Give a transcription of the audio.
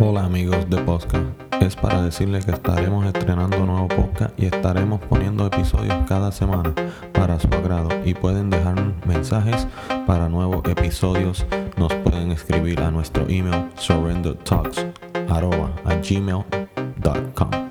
Hola amigos de podcast es para decirles que estaremos estrenando nuevo podcast y estaremos poniendo episodios cada semana para su agrado y pueden dejar mensajes para nuevos episodios. Nos pueden escribir a nuestro email surrendertalks a gmail.com.